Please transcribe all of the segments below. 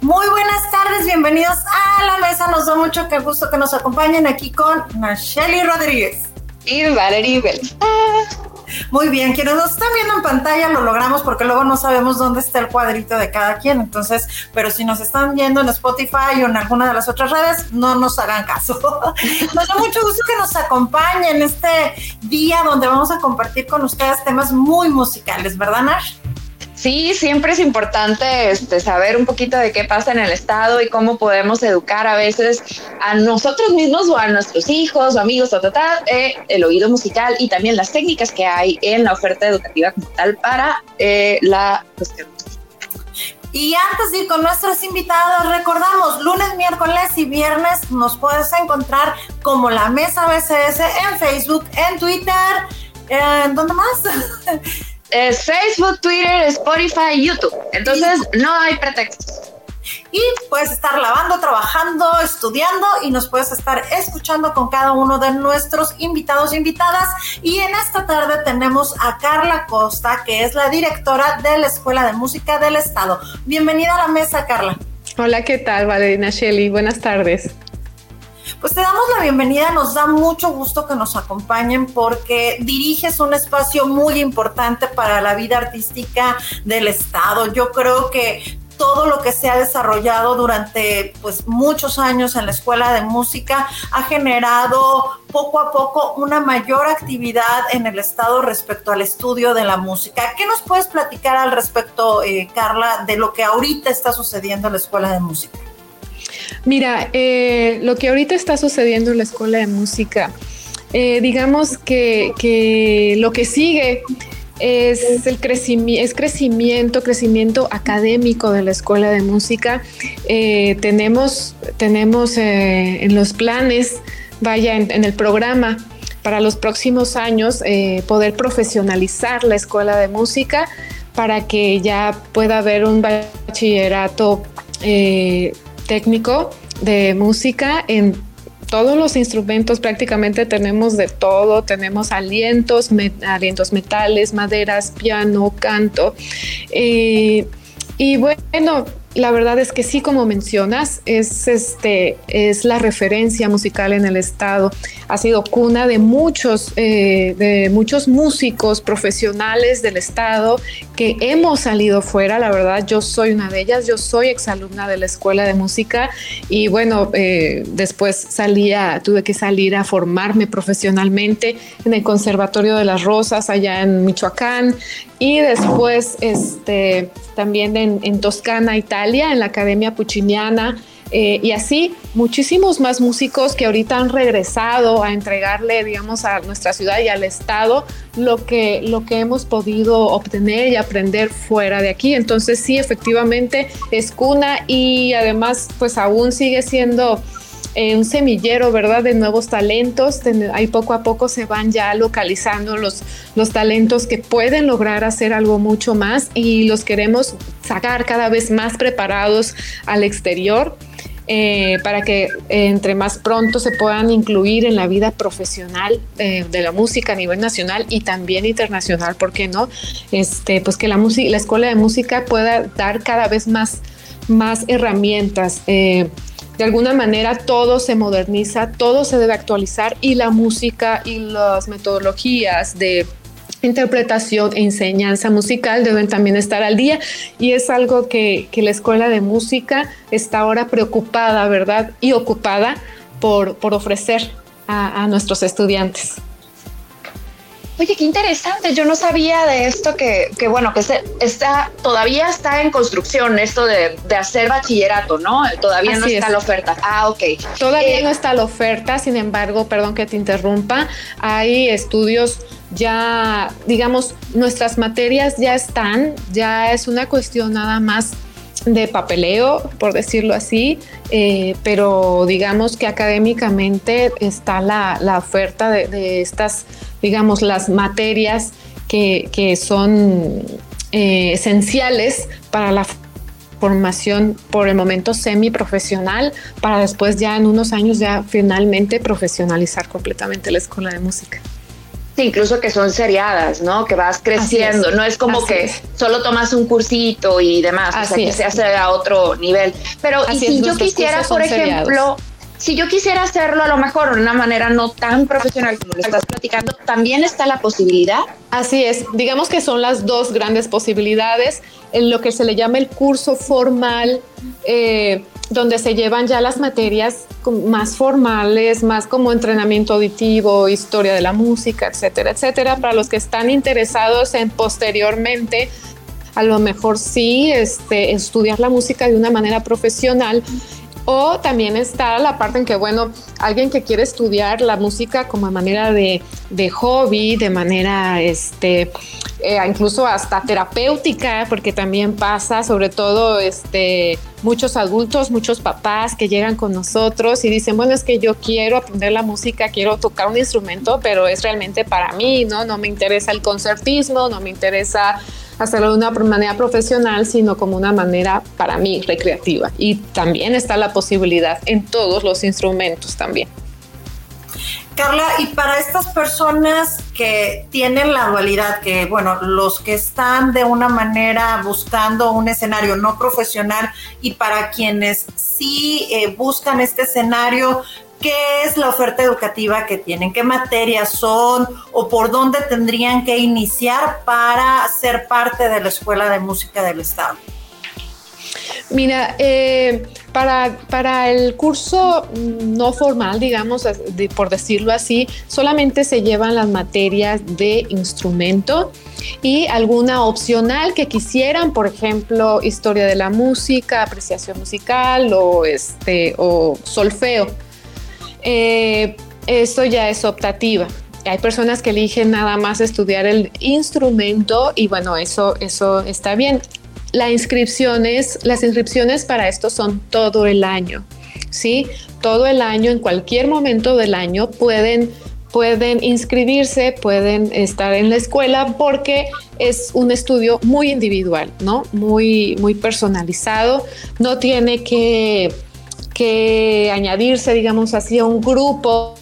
Muy buenas tardes, bienvenidos a la mesa. Nos da mucho que gusto que nos acompañen aquí con Nacheli Rodríguez y Valerie Vélez. Muy bien, quienes nos están viendo en pantalla lo logramos porque luego no sabemos dónde está el cuadrito de cada quien. Entonces, pero si nos están viendo en Spotify o en alguna de las otras redes, no nos hagan caso. Nos da mucho gusto que nos acompañen este día donde vamos a compartir con ustedes temas muy musicales, ¿verdad, Nash? Sí, siempre es importante este, saber un poquito de qué pasa en el Estado y cómo podemos educar a veces a nosotros mismos o a nuestros hijos o amigos o eh, el oído musical y también las técnicas que hay en la oferta educativa como tal para eh, la cuestión. Y antes de ir con nuestros invitados, recordamos, lunes, miércoles y viernes nos puedes encontrar como la Mesa BCS en Facebook, en Twitter, ¿en dónde más? Es Facebook, Twitter, Spotify, YouTube. Entonces no hay pretextos. Y puedes estar lavando, trabajando, estudiando y nos puedes estar escuchando con cada uno de nuestros invitados e invitadas. Y en esta tarde tenemos a Carla Costa, que es la directora de la Escuela de Música del Estado. Bienvenida a la mesa, Carla. Hola, ¿qué tal, Valerina Shelly? Buenas tardes. Pues te damos la bienvenida, nos da mucho gusto que nos acompañen porque diriges un espacio muy importante para la vida artística del Estado. Yo creo que todo lo que se ha desarrollado durante pues muchos años en la escuela de música ha generado poco a poco una mayor actividad en el estado respecto al estudio de la música. ¿Qué nos puedes platicar al respecto, eh, Carla, de lo que ahorita está sucediendo en la escuela de música? Mira, eh, lo que ahorita está sucediendo en la escuela de música, eh, digamos que, lo que sigue es el crecimiento, es crecimiento, crecimiento académico de la escuela de música. Eh, tenemos, tenemos en los planes, vaya, en, el programa para los próximos años, poder profesionalizar la escuela de música para que ya pueda haber un bachillerato técnico de música en todos los instrumentos prácticamente tenemos de todo, tenemos alientos, alientos metales, maderas, piano, canto. Eh, y bueno, la verdad es que sí, como mencionas, es, este, es la referencia musical en el estado. Ha sido cuna de muchos, eh, de muchos músicos profesionales del estado que hemos salido fuera. La verdad, yo soy una de ellas. Yo soy exalumna de la escuela de música y bueno, eh, después salía, tuve que salir a formarme profesionalmente en el Conservatorio de las Rosas allá en Michoacán y después este, también en, Toscana, Italia, en la Academia Pucciniana. Eh, y así muchísimos más músicos que ahorita han regresado a entregarle, digamos, a nuestra ciudad y al Estado lo que, lo que hemos podido obtener y aprender fuera de aquí. Entonces sí, efectivamente es cuna y además pues aún sigue siendo eh, un semillero, ¿verdad? De nuevos talentos. Ahí poco a poco se van ya localizando los, los talentos que pueden lograr hacer algo mucho más y los queremos sacar cada vez más preparados al exterior. Eh, para que eh, entre más pronto se puedan incluir en la vida profesional de la música a nivel nacional y también internacional, ¿por qué no? Este, pues que la la escuela de música pueda dar cada vez más, más herramientas de alguna manera todo se moderniza, todo se debe actualizar y la música y las metodologías de interpretación e enseñanza musical deben también estar al día y es algo que, la escuela de música está ahora preocupada, ¿verdad? Y ocupada por, por ofrecer a nuestros estudiantes. Oye, qué interesante. Yo no sabía de esto que, que bueno, que se, está, todavía está en construcción esto de, de hacer bachillerato, ¿no? Todavía no está la oferta. Ah, ok. Todavía eh, no está la oferta, sin embargo, perdón que te interrumpa, hay estudios ya, digamos, nuestras materias ya están, ya es una cuestión nada más de papeleo, por decirlo así, eh, pero digamos que académicamente está la, la oferta de, de estas digamos, las materias que, son eh, esenciales para la formación por el momento semiprofesional para después ya en unos años ya finalmente profesionalizar completamente la escuela de música. Sí, incluso que son seriadas, ¿no? Que vas creciendo, no es como que solo tomas un cursito y demás, o sea, que se hace a otro nivel. Pero y si yo quisiera, por ejemplo, si yo quisiera hacerlo a lo mejor de una manera no tan profesional como lo estás platicando, también está la posibilidad. Así es, digamos que son las dos grandes posibilidades. En lo que se le llama el curso formal, eh, donde se llevan ya las materias más formales, más como entrenamiento auditivo, historia de la música, etcétera, etcétera, para los que están interesados en posteriormente a lo mejor sí este, estudiar la música de una manera profesional o también está la parte en que, bueno, alguien que quiere estudiar la música como manera de, hobby, de manera, este, eh, incluso hasta terapéutica, porque también pasa, sobre todo, este, muchos adultos, muchos papás que llegan con nosotros y dicen, bueno, es que yo quiero aprender la música, quiero tocar un instrumento, pero es realmente para mí, ¿no? No me interesa el concertismo, no me interesa hacerlo de una manera profesional, sino como una manera para mí recreativa. Y también está la posibilidad en todos los instrumentos también. Carla, y para estas personas que tienen la dualidad, que bueno, los que están de una manera buscando un escenario no profesional y para quienes sí eh, buscan este escenario, qué es la oferta educativa que tienen, qué materias son o por dónde tendrían que iniciar para ser parte de la Escuela de Música del Estado. Mira, eh, para, para, el curso no formal, digamos, por decirlo así, solamente se llevan las materias de instrumento y alguna opcional que quisieran, por ejemplo, historia de la música, apreciación musical o, este, o solfeo. Eh, esto ya es optativa. Hay personas que eligen nada más estudiar el instrumento y bueno, eso, eso está bien. Las inscripciones para esto son todo el año, ¿sí? Todo el año, en cualquier momento del año pueden pueden inscribirse, pueden estar en la escuela porque es un estudio muy individual, ¿no? Muy, muy personalizado. No tiene que que añadirse, digamos así, a un grupo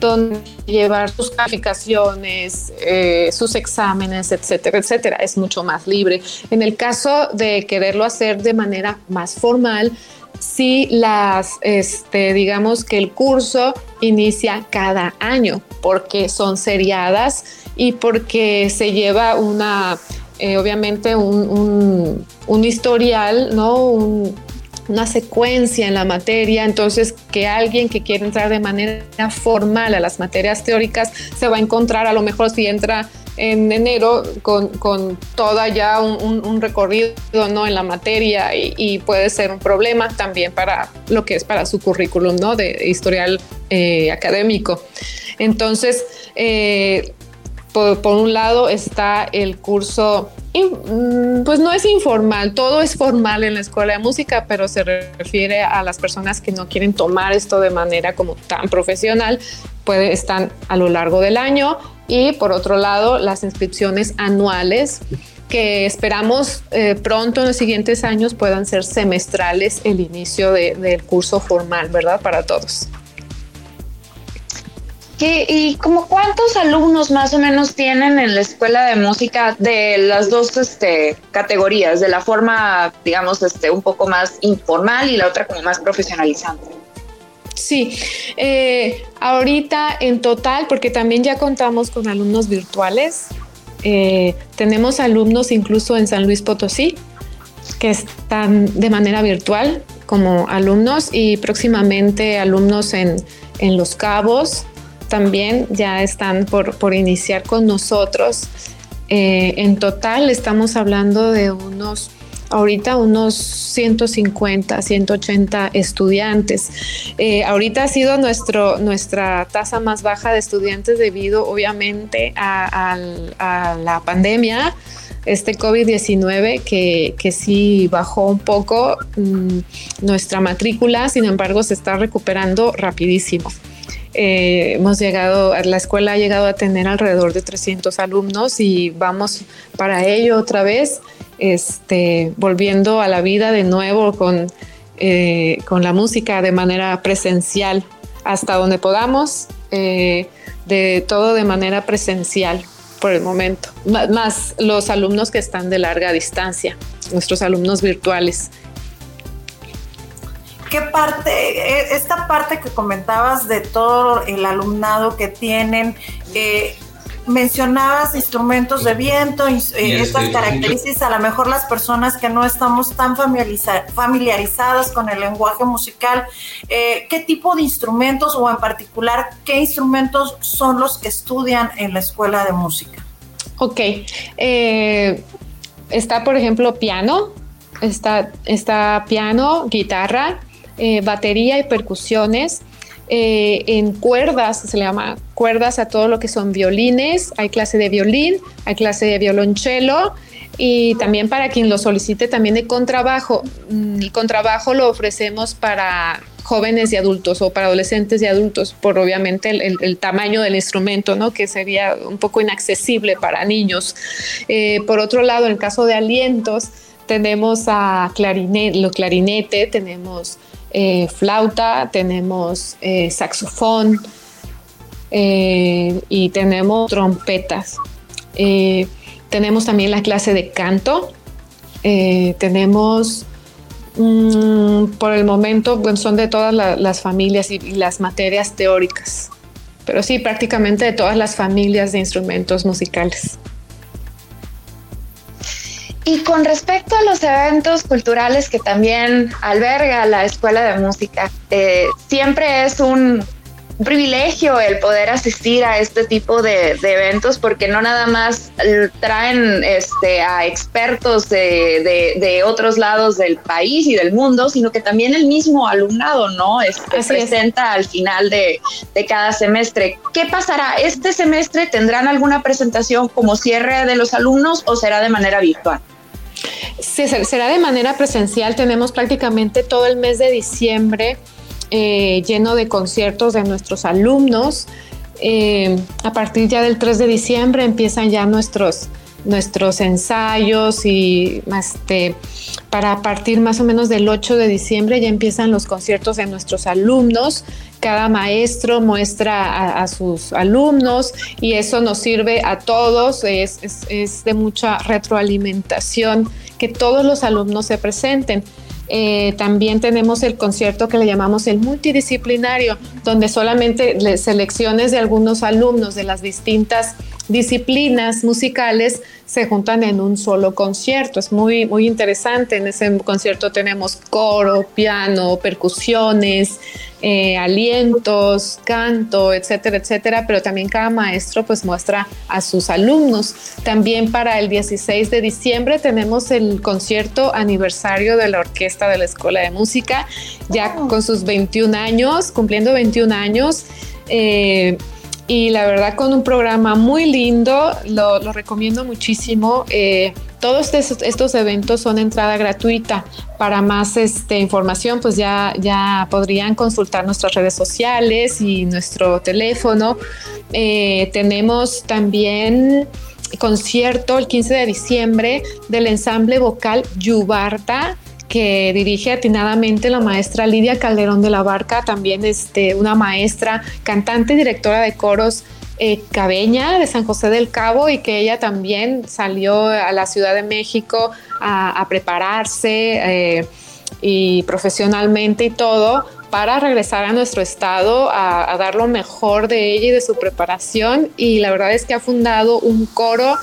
donde llevar sus calificaciones, eh, sus exámenes, etcétera, etcétera. Es mucho más libre. En el caso de quererlo hacer de manera más formal, sí las, este, digamos que el curso inicia cada año porque son seriadas y porque se lleva una, eh, obviamente un, un, un, historial, ¿no? Un, una secuencia en la materia, entonces que alguien que quiere entrar de manera formal a las materias teóricas se va a encontrar a lo mejor si entra en enero con, con toda ya un, recorrido ¿no? en la materia y, puede ser un problema también para lo que es para su currículum ¿no? de historial eh, académico. Entonces, eh, por, un lado está el curso, mm, pues no es informal, todo es formal en la escuela de música, pero se refiere a las personas que no quieren tomar esto de manera como tan profesional, puede, están a lo largo del año. Y por otro lado, las inscripciones anuales que esperamos eh, pronto en los siguientes años puedan ser semestrales el inicio del curso formal, ¿verdad? Para todos. ¿Y como cuántos alumnos más o menos tienen en la escuela de música de las dos este, categorías, de la forma, digamos, este, un poco más informal y la otra como más profesionalizante? Sí, eh, ahorita en total, porque también ya contamos con alumnos virtuales, eh, tenemos alumnos incluso en San Luis Potosí que están de manera virtual como alumnos y próximamente alumnos en, en Los Cabos, también ya están por, iniciar con nosotros. Eh, en total estamos hablando de unos, ahorita unos 150, 180 estudiantes. Eh, ahorita ha sido nuestro, nuestra tasa más baja de estudiantes debido obviamente a, la pandemia este COVID-19 que, que, sí bajó un poco mm, nuestra matrícula, sin embargo se está recuperando rapidísimo. Eh, hemos llegado, la escuela ha llegado a tener alrededor de 300 alumnos y vamos para ello otra vez, este, volviendo a la vida de nuevo con, eh, con la música de manera presencial, hasta donde podamos, eh, de todo de manera presencial por el momento, más los alumnos que están de larga distancia, nuestros alumnos virtuales. ¿Qué parte, e, esta parte que comentabas de todo el alumnado que tienen, eh, mencionabas instrumentos de viento, eh, estas características, a lo mejor las personas que no estamos tan familiarizadas con el lenguaje musical, eh, ¿qué tipo de instrumentos o en particular qué instrumentos son los que estudian en la escuela de música? Ok, eh, está por ejemplo piano, está, está piano, guitarra, batería y percusiones. Eh, en cuerdas, se le llama cuerdas a todo lo que son violines, hay clase de violín, hay clase de violonchelo y también para quien lo solicite también de contrabajo. Mm, el contrabajo lo ofrecemos para jóvenes y adultos o para adolescentes y adultos por obviamente el, tamaño del instrumento, ¿no? que sería un poco inaccesible para niños. Eh, por otro lado, en caso de alientos, tenemos a clarinete, lo clarinete, tenemos eh, flauta, tenemos eh, saxofón eh, y tenemos trompetas. tenemos también la clase de canto. tenemos, mm, por el momento, son de todas las familias y, las materias teóricas, pero sí, prácticamente de todas las familias de instrumentos musicales. Y con respecto a los eventos culturales que también alberga la Escuela de Música, eh, siempre es un, privilegio el poder asistir a este tipo de, eventos porque no nada más traen este, a expertos de, otros lados del país y del mundo, sino que también el mismo alumnado, ¿no? Este, presenta al final de, de cada semestre. ¿Qué pasará? ¿Este semestre tendrán alguna presentación como cierre de los alumnos o será de manera virtual? Será de manera presencial. Tenemos prácticamente todo el mes de diciembre eh, lleno de conciertos de nuestros alumnos. Eh, a partir ya del 3 de diciembre empiezan ya nuestros nuestros ensayos y este, para partir más o menos del 8 de diciembre ya empiezan los conciertos de nuestros alumnos. Cada maestro muestra a, sus alumnos y eso nos sirve a todos, es, de mucha retroalimentación que todos los alumnos se presenten. Eh, también tenemos el concierto que le llamamos el multidisciplinario, donde solamente selecciones de algunos alumnos de las distintas disciplinas musicales se juntan en un solo concierto. Es muy, muy interesante. En ese concierto tenemos coro, piano, percusiones, eh, alientos, canto, etcétera, etcétera, pero también cada maestro pues muestra a sus alumnos. También para el 16 de diciembre tenemos el concierto aniversario de la orquesta de la Escuela de Música, ya oh. con sus 21 años, cumpliendo 21 años. Eh, y la verdad con un programa muy lindo, lo, recomiendo muchísimo. Eh, todos estos, eventos son entrada gratuita. Para más este, información, pues ya, ya podrían consultar nuestras redes sociales y nuestro teléfono. Eh, tenemos también concierto el 15 de diciembre del ensamble vocal Yubarta que dirige atinadamente la maestra Lidia Calderón de la Barca, también este, una maestra, cantante y directora de coros eh, cabeña de San José del Cabo y que ella también salió a la Ciudad de México a, prepararse eh, y profesionalmente y todo para regresar a nuestro estado a, a, dar lo mejor de ella y de su preparación. Y la verdad es que ha fundado un coro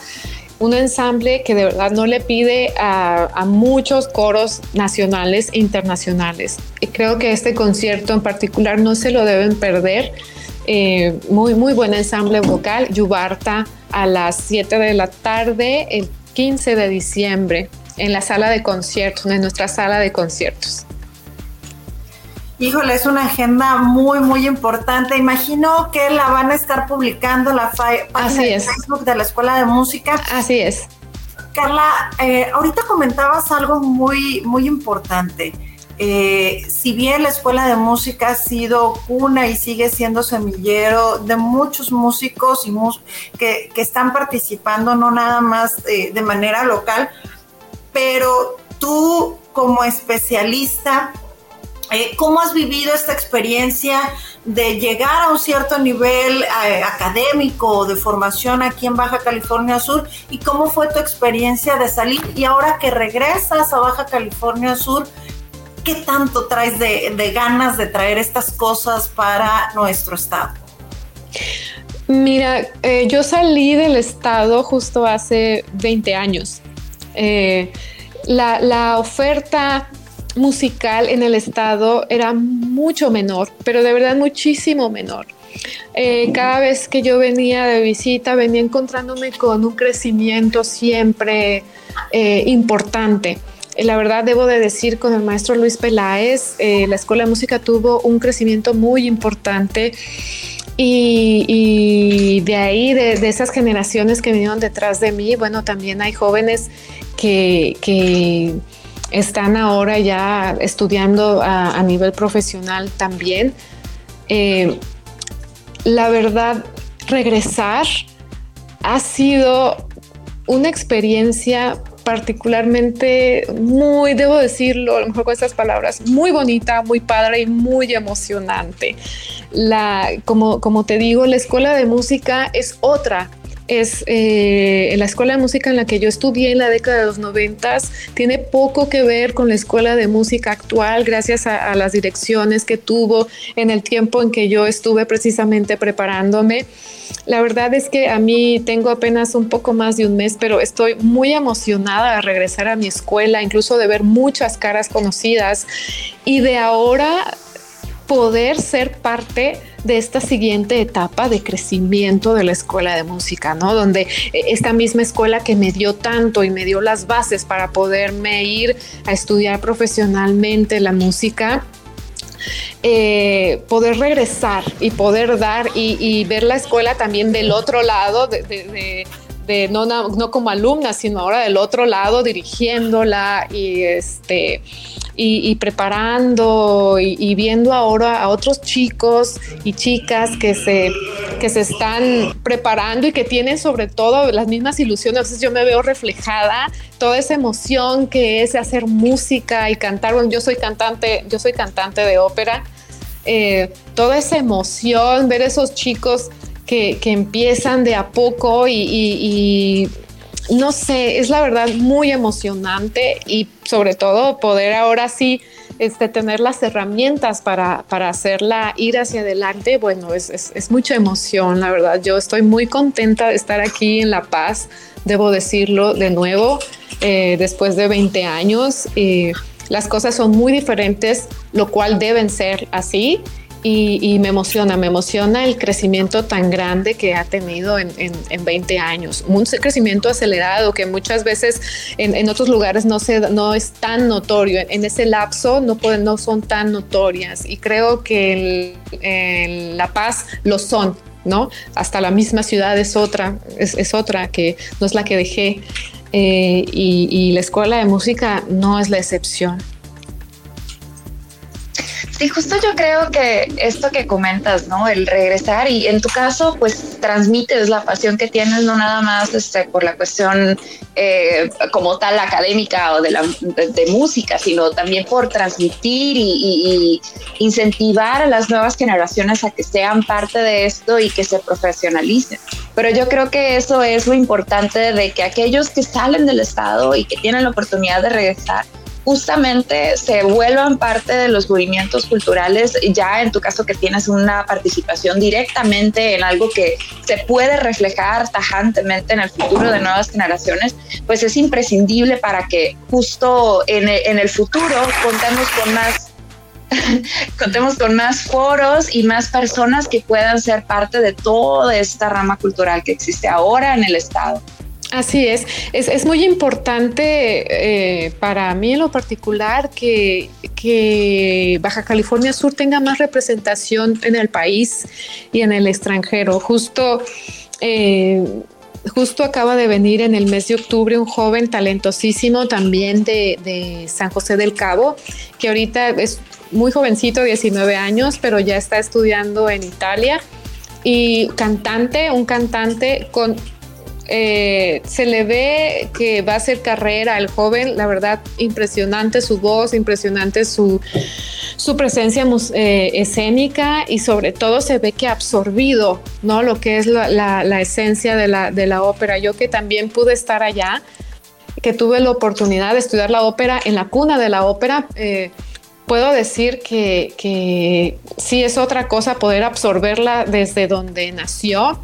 un ensamble que de verdad no le pide a, muchos coros nacionales e internacionales. Y creo que este concierto en particular no se lo deben perder. Eh, muy, muy buen ensamble vocal, Yubarta, a las 7 de la tarde, el 15 de diciembre, en la sala de conciertos, en nuestra sala de conciertos. Híjole, es una agenda muy, muy importante. Imagino que la van a estar publicando la página de Facebook de la Escuela de Música. Así es. Carla, eh, ahorita comentabas algo muy, muy importante. Eh, si bien la Escuela de Música ha sido cuna y sigue siendo semillero de muchos músicos y que, que, están participando, no nada más eh, de manera local, pero tú como especialista, eh, ¿Cómo has vivido esta experiencia de llegar a un cierto nivel eh, académico o de formación aquí en Baja California Sur? ¿Y cómo fue tu experiencia de salir? Y ahora que regresas a Baja California Sur, ¿qué tanto traes de, ganas de traer estas cosas para nuestro estado? Mira, eh, yo salí del estado justo hace 20 años. La, oferta musical en el estado era mucho menor, pero de verdad muchísimo menor. Eh, cada vez que yo venía de visita, venía encontrándome con un crecimiento siempre eh, importante. Eh, la verdad, debo de decir, con el maestro Luis Peláez, la Escuela de Música tuvo un crecimiento muy importante. Y, de ahí, de, esas generaciones que vinieron detrás de mí, bueno, también hay jóvenes que, están ahora ya estudiando a, nivel profesional también la verdad, regresar ha sido una experiencia particularmente muy, debo decirlo, a lo mejor con estas palabras, muy bonita, muy padre y muy emocionante. La, como, como te digo, la escuela de música es otra es eh, la escuela de música en la que yo estudié en la década de los noventas, tiene poco que ver con la escuela de música actual, gracias a, las direcciones que tuvo en el tiempo en que yo estuve precisamente preparándome. La verdad es que a mí tengo apenas un poco más de un mes, pero estoy muy emocionada de regresar a mi escuela, incluso de ver muchas caras conocidas y de ahora poder ser parte de esta siguiente etapa de crecimiento de la escuela de música, ¿no? Donde eh, esta misma escuela que me dio tanto y me dio las bases para poderme ir a estudiar profesionalmente la música, eh, poder regresar y poder dar y, ver la escuela también del otro lado, de, no, no, como alumna, sino ahora del otro lado, dirigiéndola y este y, preparando y, viendo ahora a otros chicos y chicas que se, que se están preparando y que tienen sobre todo las mismas ilusiones. Entonces yo me veo reflejada toda esa emoción que es hacer música y cantar. Bueno, yo soy cantante, yo soy cantante de ópera. Eh, toda esa emoción, ver esos chicos que, empiezan de a poco y no sé, es la verdad muy emocionante y sobre todo poder ahora sí este, tener las herramientas para, hacerla ir hacia adelante, bueno, es, mucha emoción, la verdad. Yo estoy muy contenta de estar aquí en La Paz, debo decirlo de nuevo, eh, después de 20 años. las cosas son muy diferentes, lo cual deben ser así y, me emociona, me emociona el crecimiento tan grande que ha tenido en, 20 años. Un crecimiento acelerado que muchas veces en, otros lugares no, se, no es tan notorio. En, ese lapso no, pueden, son tan notorias y creo que en La Paz lo son. ¿no? Hasta la misma ciudad es otra, es, otra que no es la que dejé. Eh, y la escuela de música no es la excepción. Sí, justo yo creo que esto que comentas, ¿no? El regresar y en tu caso, pues transmites la pasión que tienes, no nada más este, por la cuestión eh, como tal académica o de, la, de, música, sino también por transmitir y, incentivar a las nuevas generaciones a que sean parte de esto y que se profesionalicen. Pero yo creo que eso es lo importante de que aquellos que salen del Estado y que tienen la oportunidad de regresar, justamente se vuelvan parte de los movimientos culturales, ya en tu caso que tienes una participación directamente en algo que se puede reflejar tajantemente en el futuro de nuevas generaciones, pues es imprescindible para que justo en el, en el futuro contemos con más contemos con más foros y más personas que puedan ser parte de toda esta rama cultural que existe ahora en el Estado. Así es. es, muy importante eh, para mí en lo particular que, Baja California Sur tenga más representación en el país y en el extranjero. Justo, eh, justo acaba de venir en el mes de octubre un joven talentosísimo también de, de San José del Cabo, que ahorita es muy jovencito, 19 años, pero ya está estudiando en Italia y cantante, un cantante con eh, se le ve que va a hacer carrera al joven, la verdad, impresionante su voz, impresionante su, su presencia eh, escénica y sobre todo se ve que ha absorbido ¿no? lo que es la, esencia de la, de la ópera. Yo que también pude estar allá, que tuve la oportunidad de estudiar la ópera en la cuna de la ópera. Eh, puedo decir que, que sí es otra cosa poder absorberla desde donde nació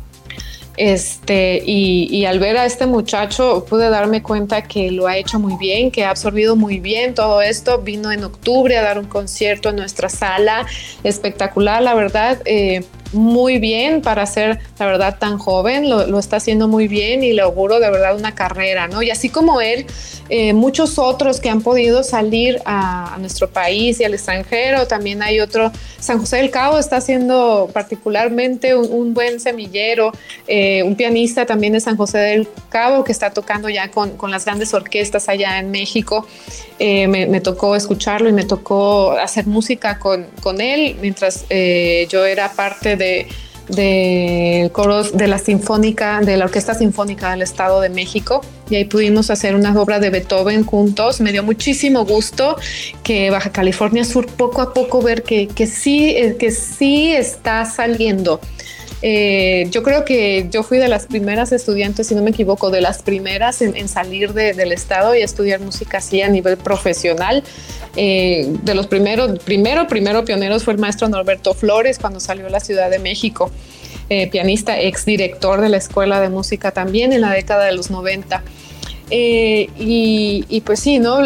este, y, al ver a este muchacho pude darme cuenta que lo ha hecho muy bien, que ha absorbido muy bien todo esto. Vino en octubre a dar un concierto en nuestra sala, espectacular, la verdad. Eh, muy bien para ser, la verdad, tan joven, lo, está haciendo muy bien y le auguro de verdad una carrera, ¿no? Y así como él, eh, muchos otros que han podido salir a, nuestro país y al extranjero, también hay otro, San José del Cabo está haciendo particularmente un, buen semillero, eh, un pianista también de San José del Cabo que está tocando ya con, con las grandes orquestas allá en México. Eh, me, tocó escucharlo y me tocó hacer música con, con él mientras yo era parte de de la Sinfónica, de la Orquesta Sinfónica del Estado de México y ahí pudimos hacer unas obras de Beethoven juntos. Me dio muchísimo gusto que Baja California Sur poco a poco ver que, que sí, eh, que sí está saliendo. Eh, yo creo que yo fui de las primeras estudiantes, si no me equivoco, de las primeras en, salir del estado y estudiar música así a nivel profesional. Eh, de los primeros, primero, primero pioneros fue el maestro Norberto Flores cuando salió a la Ciudad de México, eh, pianista, ex director de la Escuela de Música también en la década de los 90. y, pues sí, ¿no?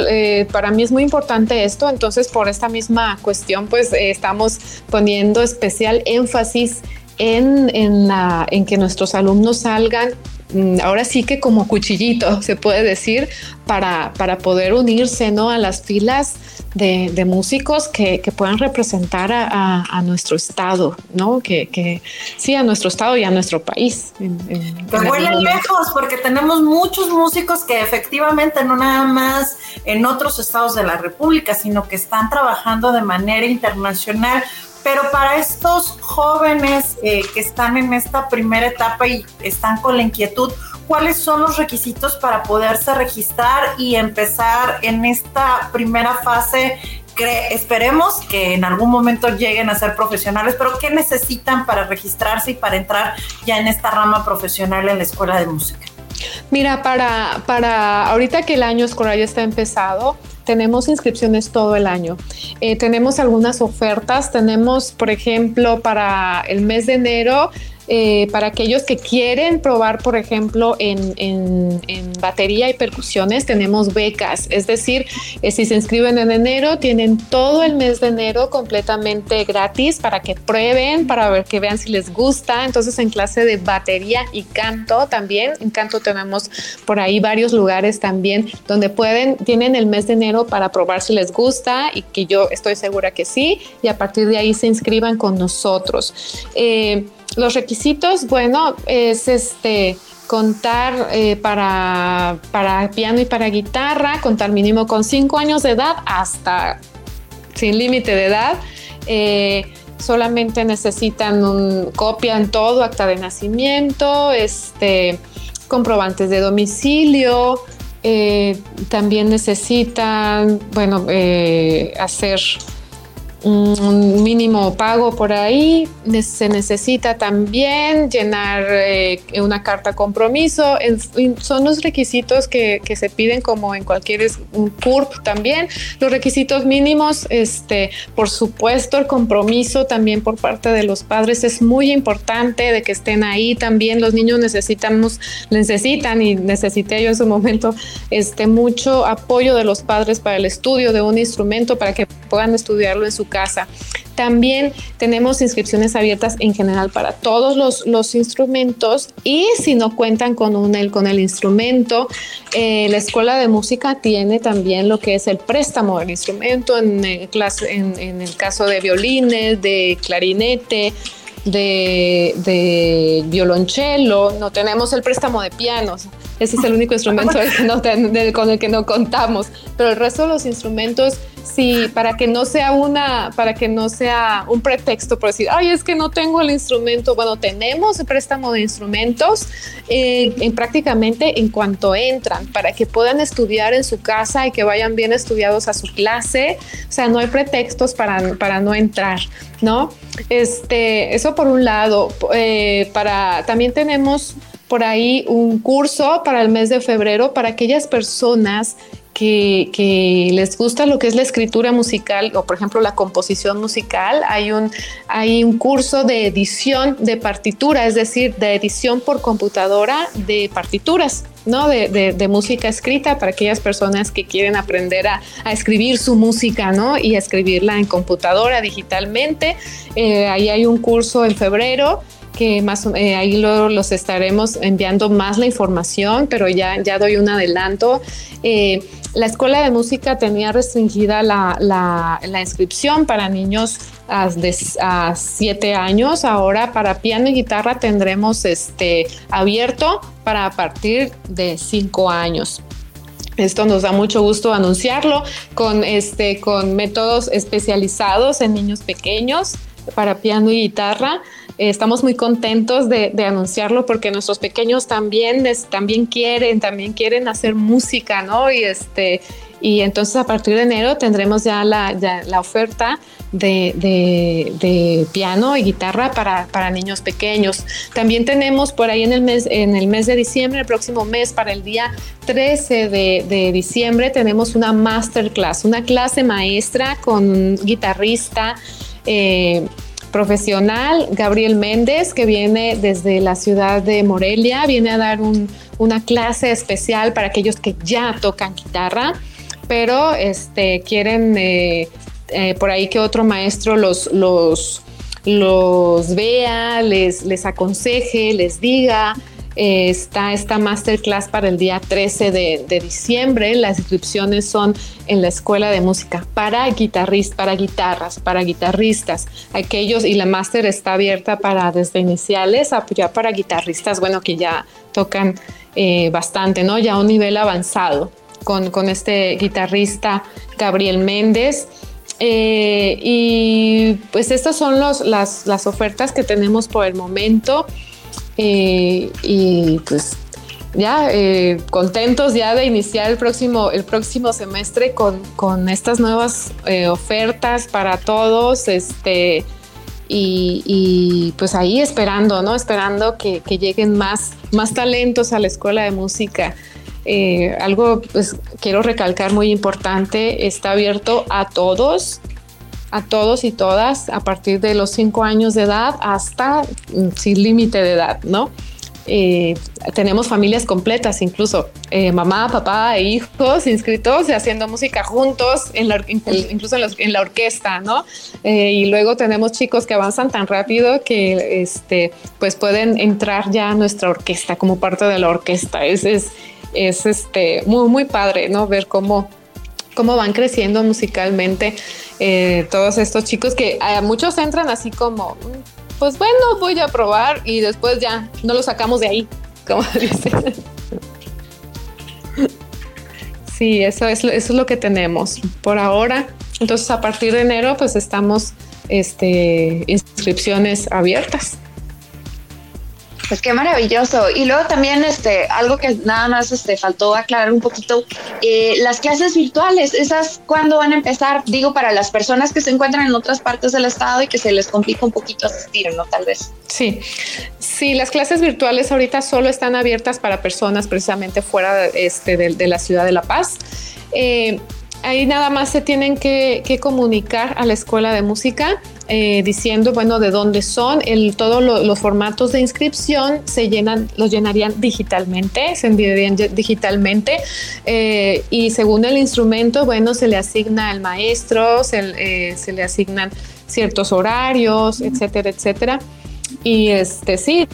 para mí es muy importante esto, entonces por esta misma cuestión pues estamos poniendo especial énfasis en, la, en que nuestros alumnos salgan mm, ahora sí que como cuchillito, se puede decir, para, para poder unirse ¿no? a las filas de, músicos que, puedan representar a, nuestro estado, ¿no? Que, sí, a nuestro estado y a nuestro país. que huelen lejos, porque tenemos muchos músicos que efectivamente no nada más en otros estados de la República, sino que están trabajando de manera internacional pero para estos jóvenes eh, que están en esta primera etapa y están con la inquietud, ¿cuáles son los requisitos para poderse registrar y empezar en esta primera fase? esperemos que en algún momento lleguen a ser profesionales, pero ¿qué necesitan para registrarse y para entrar ya en esta rama profesional en la escuela de música? Mira, para, para ahorita que el año escolar ya está empezado, tenemos inscripciones todo el año. Eh, tenemos algunas ofertas. Tenemos, por ejemplo, para el mes de enero eh, para aquellos que quieren probar, por ejemplo, en, batería y percusiones, tenemos becas. Es decir, eh, si se inscriben en enero, tienen todo el mes de enero completamente gratis para que prueben, para ver que vean si les gusta. Entonces, en clase de batería y canto también, en canto tenemos por ahí varios lugares también donde pueden, tienen el mes de enero para probar si les gusta y que yo estoy segura que sí, y a partir de ahí se inscriban con nosotros. Eh, los requisitos, bueno, es este contar eh, para, para piano y para guitarra, contar mínimo con cinco años de edad hasta sin límite de edad. Eh, solamente necesitan un copia en todo, acta de nacimiento, este, comprobantes de domicilio. Eh, también necesitan, bueno, hacer un mínimo pago por ahí. Se necesita también llenar eh, una carta compromiso. son los requisitos que, se piden como en cualquier CURP también. Los requisitos mínimos, este, por supuesto, el compromiso también por parte de los padres es muy importante de que estén ahí también. Los niños necesitamos, necesitan y necesité yo en su momento este, mucho apoyo de los padres para el estudio de un instrumento para que puedan estudiarlo en su casa. También tenemos inscripciones abiertas en general para todos los, los instrumentos y si no cuentan con, un, el, con el instrumento, eh, la escuela de música tiene también lo que es el préstamo del instrumento en el, en, en el caso de violines, de clarinete, de, de, violonchelo, no tenemos el préstamo de pianos. Ese es el único instrumento con el que no contamos. Pero el resto de los instrumentos Sí, para que no sea una, para que no sea un pretexto por decir, ay, es que no tengo el instrumento. Bueno, tenemos el préstamo de instrumentos eh, en prácticamente en cuanto entran, para que puedan estudiar en su casa y que vayan bien estudiados a su clase. O sea, no hay pretextos para, para no entrar, ¿no? Este, eso por un lado. Eh, para, también tenemos por ahí un curso para el mes de febrero para aquellas personas que, les gusta lo que es la escritura musical o por ejemplo la composición musical, hay un, hay un curso de edición de partitura, es decir, de edición por computadora de partituras. ¿no? De, de, música escrita para aquellas personas que quieren aprender a, a, escribir su música ¿no? y a escribirla en computadora digitalmente. Eh, ahí hay un curso en febrero que más eh, ahí lo, los estaremos enviando más la información, pero ya, ya doy un adelanto. Eh, la escuela de música tenía restringida la, la, la inscripción para niños a, de, a siete años. Ahora para piano y guitarra tendremos este abierto para a partir de cinco años. Esto nos da mucho gusto anunciarlo con, este, con métodos especializados en niños pequeños para piano y guitarra. Eh, estamos muy contentos de, anunciarlo porque nuestros pequeños también, también quieren, también quieren hacer música, ¿no? Y este, y entonces a partir de enero tendremos ya la, la oferta de, de, piano y guitarra para, para, niños pequeños. También tenemos por ahí en el mes, en el mes de diciembre, el próximo mes, para el día 13 de, diciembre, tenemos una masterclass, una clase maestra con guitarrista. Eh, profesional, Gabriel Méndez, que viene desde la ciudad de Morelia, viene a dar una clase especial para aquellos que ya tocan guitarra, pero este, quieren eh, eh, por ahí que otro maestro los, los, los vea, les, les aconseje, les diga. Eh, está esta masterclass para el día 13 de, diciembre. Las inscripciones son en la Escuela de Música para guitarristas, para guitarras, para guitarristas. Aquellos y la máster está abierta para desde iniciales ya para guitarristas, bueno, que ya tocan eh, bastante, ¿no? Ya a un nivel avanzado con, con este guitarrista Gabriel Méndez. Eh, y pues estas son los, las, las ofertas que tenemos por el momento. Eh, y pues ya eh, contentos ya de iniciar el próximo, el próximo semestre con, con estas nuevas eh, ofertas para todos. Este, y, pues ahí esperando, ¿no? Esperando que, lleguen más, más talentos a la escuela de música. algo pues quiero recalcar muy importante, está abierto a todos, a todos y todas a partir de los cinco años de edad hasta mm, sin límite de edad, ¿no? Eh, tenemos familias completas, incluso eh, mamá, papá e hijos inscritos y haciendo música juntos, en la, incluso en, la orquesta, ¿no? Eh, y luego tenemos chicos que avanzan tan rápido que este, pues pueden entrar ya a nuestra orquesta como parte de la orquesta. Es, es, es este, muy, muy padre, ¿no? Ver cómo cómo van creciendo musicalmente eh, todos estos chicos que a muchos entran así como, pues bueno, voy a probar y después ya no lo sacamos de ahí, como dicen. Sí, eso es, eso es lo que tenemos por ahora. Entonces, a partir de enero, pues estamos este, inscripciones abiertas. Pues qué maravilloso. Y luego también este, algo que nada más este, faltó aclarar un poquito, eh, las clases virtuales, esas cuándo van a empezar, digo, para las personas que se encuentran en otras partes del estado y que se les complica un poquito asistir, ¿no? Tal vez. Sí, sí, las clases virtuales ahorita solo están abiertas para personas precisamente fuera de, este, de, la ciudad de La Paz. Eh, ahí nada más se tienen que, comunicar a la escuela de música eh, diciendo, bueno, de dónde son. El, todos los formatos de inscripción se llenan, los llenarían digitalmente, se enviarían digitalmente eh, y según el instrumento, bueno, se le asigna al maestro, se, eh, se le asignan ciertos horarios, etcétera, etcétera. Y este sí,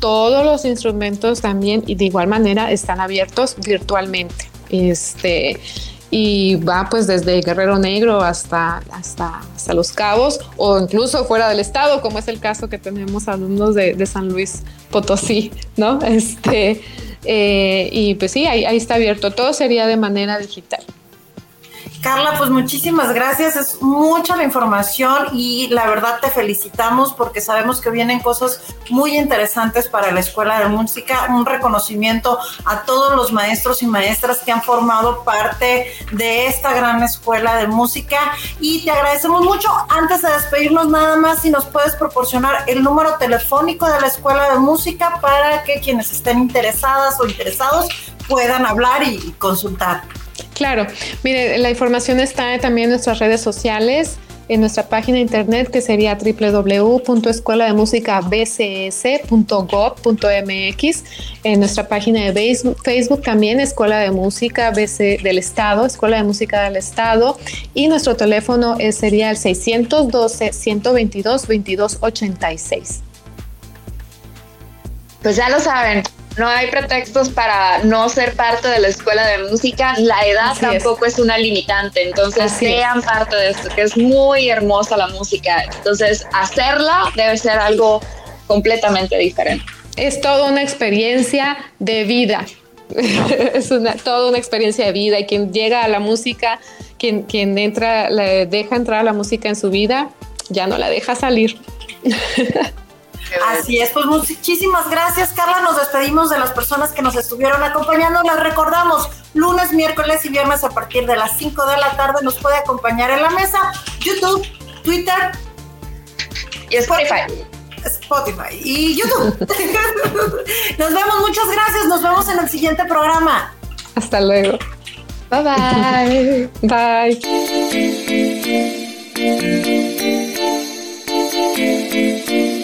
todos los instrumentos también y de igual manera están abiertos virtualmente. Este, y va pues desde Guerrero Negro hasta, hasta, hasta Los Cabos o incluso fuera del estado, como es el caso que tenemos alumnos de, San Luis Potosí, ¿no? Este, eh, y pues sí, ahí, ahí está abierto, todo sería de manera digital. Carla, pues muchísimas gracias. Es mucha la información y la verdad te felicitamos porque sabemos que vienen cosas muy interesantes para la Escuela de Música. Un reconocimiento a todos los maestros y maestras que han formado parte de esta gran Escuela de Música y te agradecemos mucho. Antes de despedirnos, nada más si nos puedes proporcionar el número telefónico de la Escuela de Música para que quienes estén interesadas o interesados puedan hablar y consultar. Claro, mire, la información está también en nuestras redes sociales en nuestra página de internet que sería www.escuelademusicabcs.gov.mx, en nuestra página de Facebook también Escuela de Música BC del Estado, Escuela de Música del Estado, y nuestro teléfono sería el 612 122 2286. Pues ya lo saben, no hay pretextos para no ser parte de la escuela de música. La edad tampoco es. una limitante. Entonces sean parte de esto, que es muy hermosa la música. Entonces hacerla debe ser algo completamente diferente. Es toda una experiencia de vida. es una, toda una experiencia de vida y quien llega a la música, quien, quien entra, le deja entrar a la música en su vida, ya no la deja salir. Así es, pues muchísimas gracias, Carla. Nos despedimos de las personas que nos estuvieron acompañando. Les recordamos, lunes, miércoles y viernes a partir de las 5 de la tarde nos puede acompañar en la mesa YouTube, Twitter y Spotify. Spotify y YouTube. nos vemos, muchas gracias. Nos vemos en el siguiente programa. Hasta luego. Bye bye. bye.